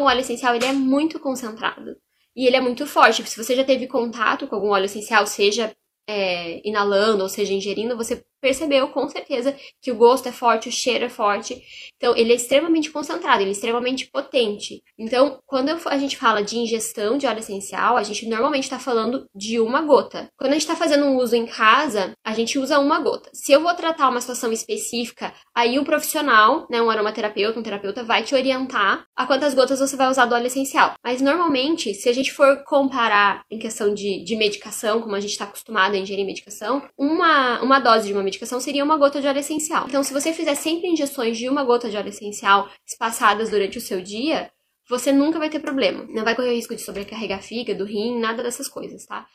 O óleo essencial ele é muito concentrado e ele é muito forte. Se você já teve contato com algum óleo essencial, seja é, inalando ou seja ingerindo, você percebeu com certeza que o gosto é forte, o cheiro é forte. Então, ele é extremamente concentrado, ele é extremamente potente. Então, quando a gente fala de ingestão de óleo essencial, a gente normalmente está falando de uma gota. Quando a gente está fazendo um uso em casa, a gente usa uma gota. Se eu vou tratar uma situação específica, aí o profissional, né, um aromaterapeuta, um terapeuta, vai te orientar a quantas gotas você vai usar do óleo essencial. Mas normalmente, se a gente for comparar em questão de, de medicação, como a gente está acostumado a ingerir medicação, uma, uma dose de uma medicação seria uma gota de óleo essencial. Então, se você fizer sempre injeções de uma gota de óleo essencial espaçadas durante o seu dia, você nunca vai ter problema. Não vai correr risco de sobrecarregar fígado, rim, nada dessas coisas, tá?